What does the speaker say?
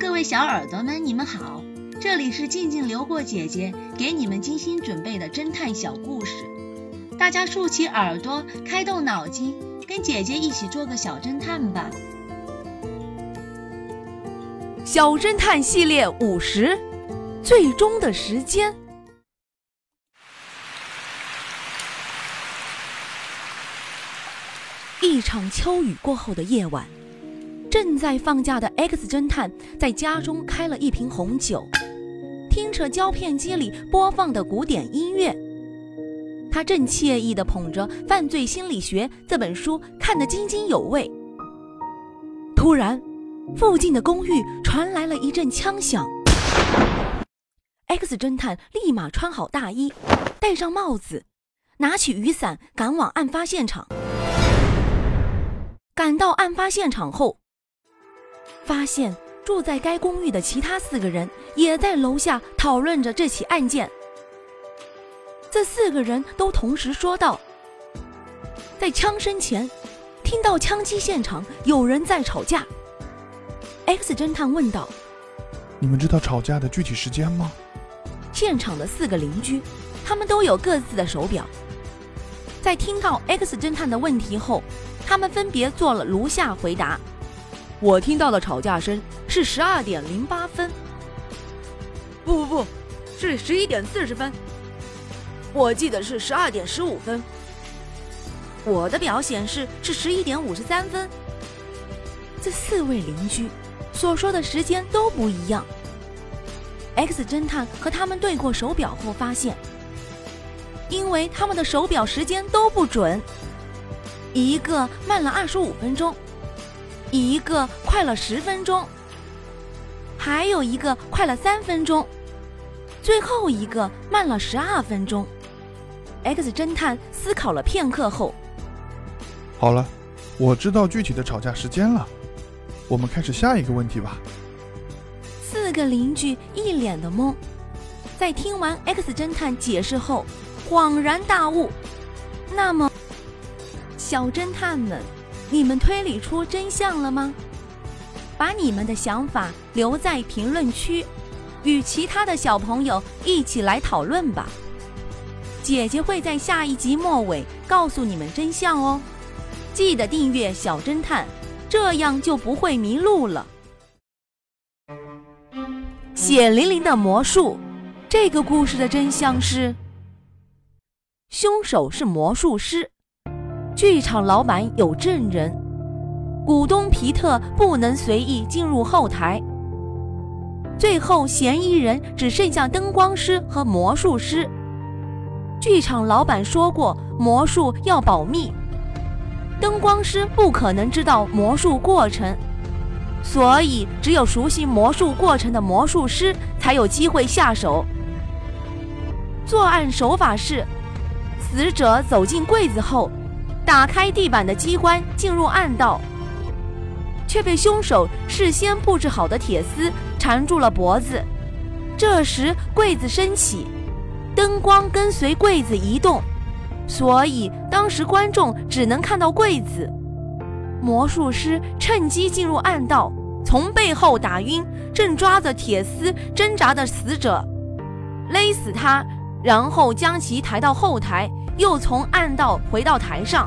各位小耳朵们，你们好，这里是静静流过姐姐给你们精心准备的侦探小故事，大家竖起耳朵，开动脑筋，跟姐姐一起做个小侦探吧。小侦探系列五十，最终的时间。一场秋雨过后的夜晚。正在放假的 X 侦探在家中开了一瓶红酒，听着胶片机里播放的古典音乐，他正惬意地捧着《犯罪心理学》这本书看得津津有味。突然，附近的公寓传来了一阵枪响。X 侦探立马穿好大衣，戴上帽子，拿起雨伞，赶往案发现场。赶到案发现场后。发现住在该公寓的其他四个人也在楼下讨论着这起案件。这四个人都同时说道：“在枪声前，听到枪击现场有人在吵架。”X 侦探问道：“你们知道吵架的具体时间吗？”现场的四个邻居，他们都有各自的手表。在听到 X 侦探的问题后，他们分别做了如下回答。我听到的吵架声是十二点零八分。不不不，是十一点四十分。我记得是十二点十五分。我的表显示是十一点五十三分。这四位邻居所说的时间都不一样。X 侦探和他们对过手表后发现，因为他们的手表时间都不准，一个慢了二十五分钟。一个快了十分钟，还有一个快了三分钟，最后一个慢了十二分钟。X 侦探思考了片刻后，好了，我知道具体的吵架时间了。我们开始下一个问题吧。四个邻居一脸的懵，在听完 X 侦探解释后，恍然大悟。那么，小侦探们。你们推理出真相了吗？把你们的想法留在评论区，与其他的小朋友一起来讨论吧。姐姐会在下一集末尾告诉你们真相哦。记得订阅小侦探，这样就不会迷路了。血淋淋的魔术，这个故事的真相是，凶手是魔术师。剧场老板有证人，股东皮特不能随意进入后台。最后，嫌疑人只剩下灯光师和魔术师。剧场老板说过，魔术要保密，灯光师不可能知道魔术过程，所以只有熟悉魔术过程的魔术师才有机会下手。作案手法是，死者走进柜子后。打开地板的机关，进入暗道，却被凶手事先布置好的铁丝缠住了脖子。这时柜子升起，灯光跟随柜子移动，所以当时观众只能看到柜子。魔术师趁机进入暗道，从背后打晕正抓着铁丝挣扎的死者，勒死他，然后将其抬到后台，又从暗道回到台上。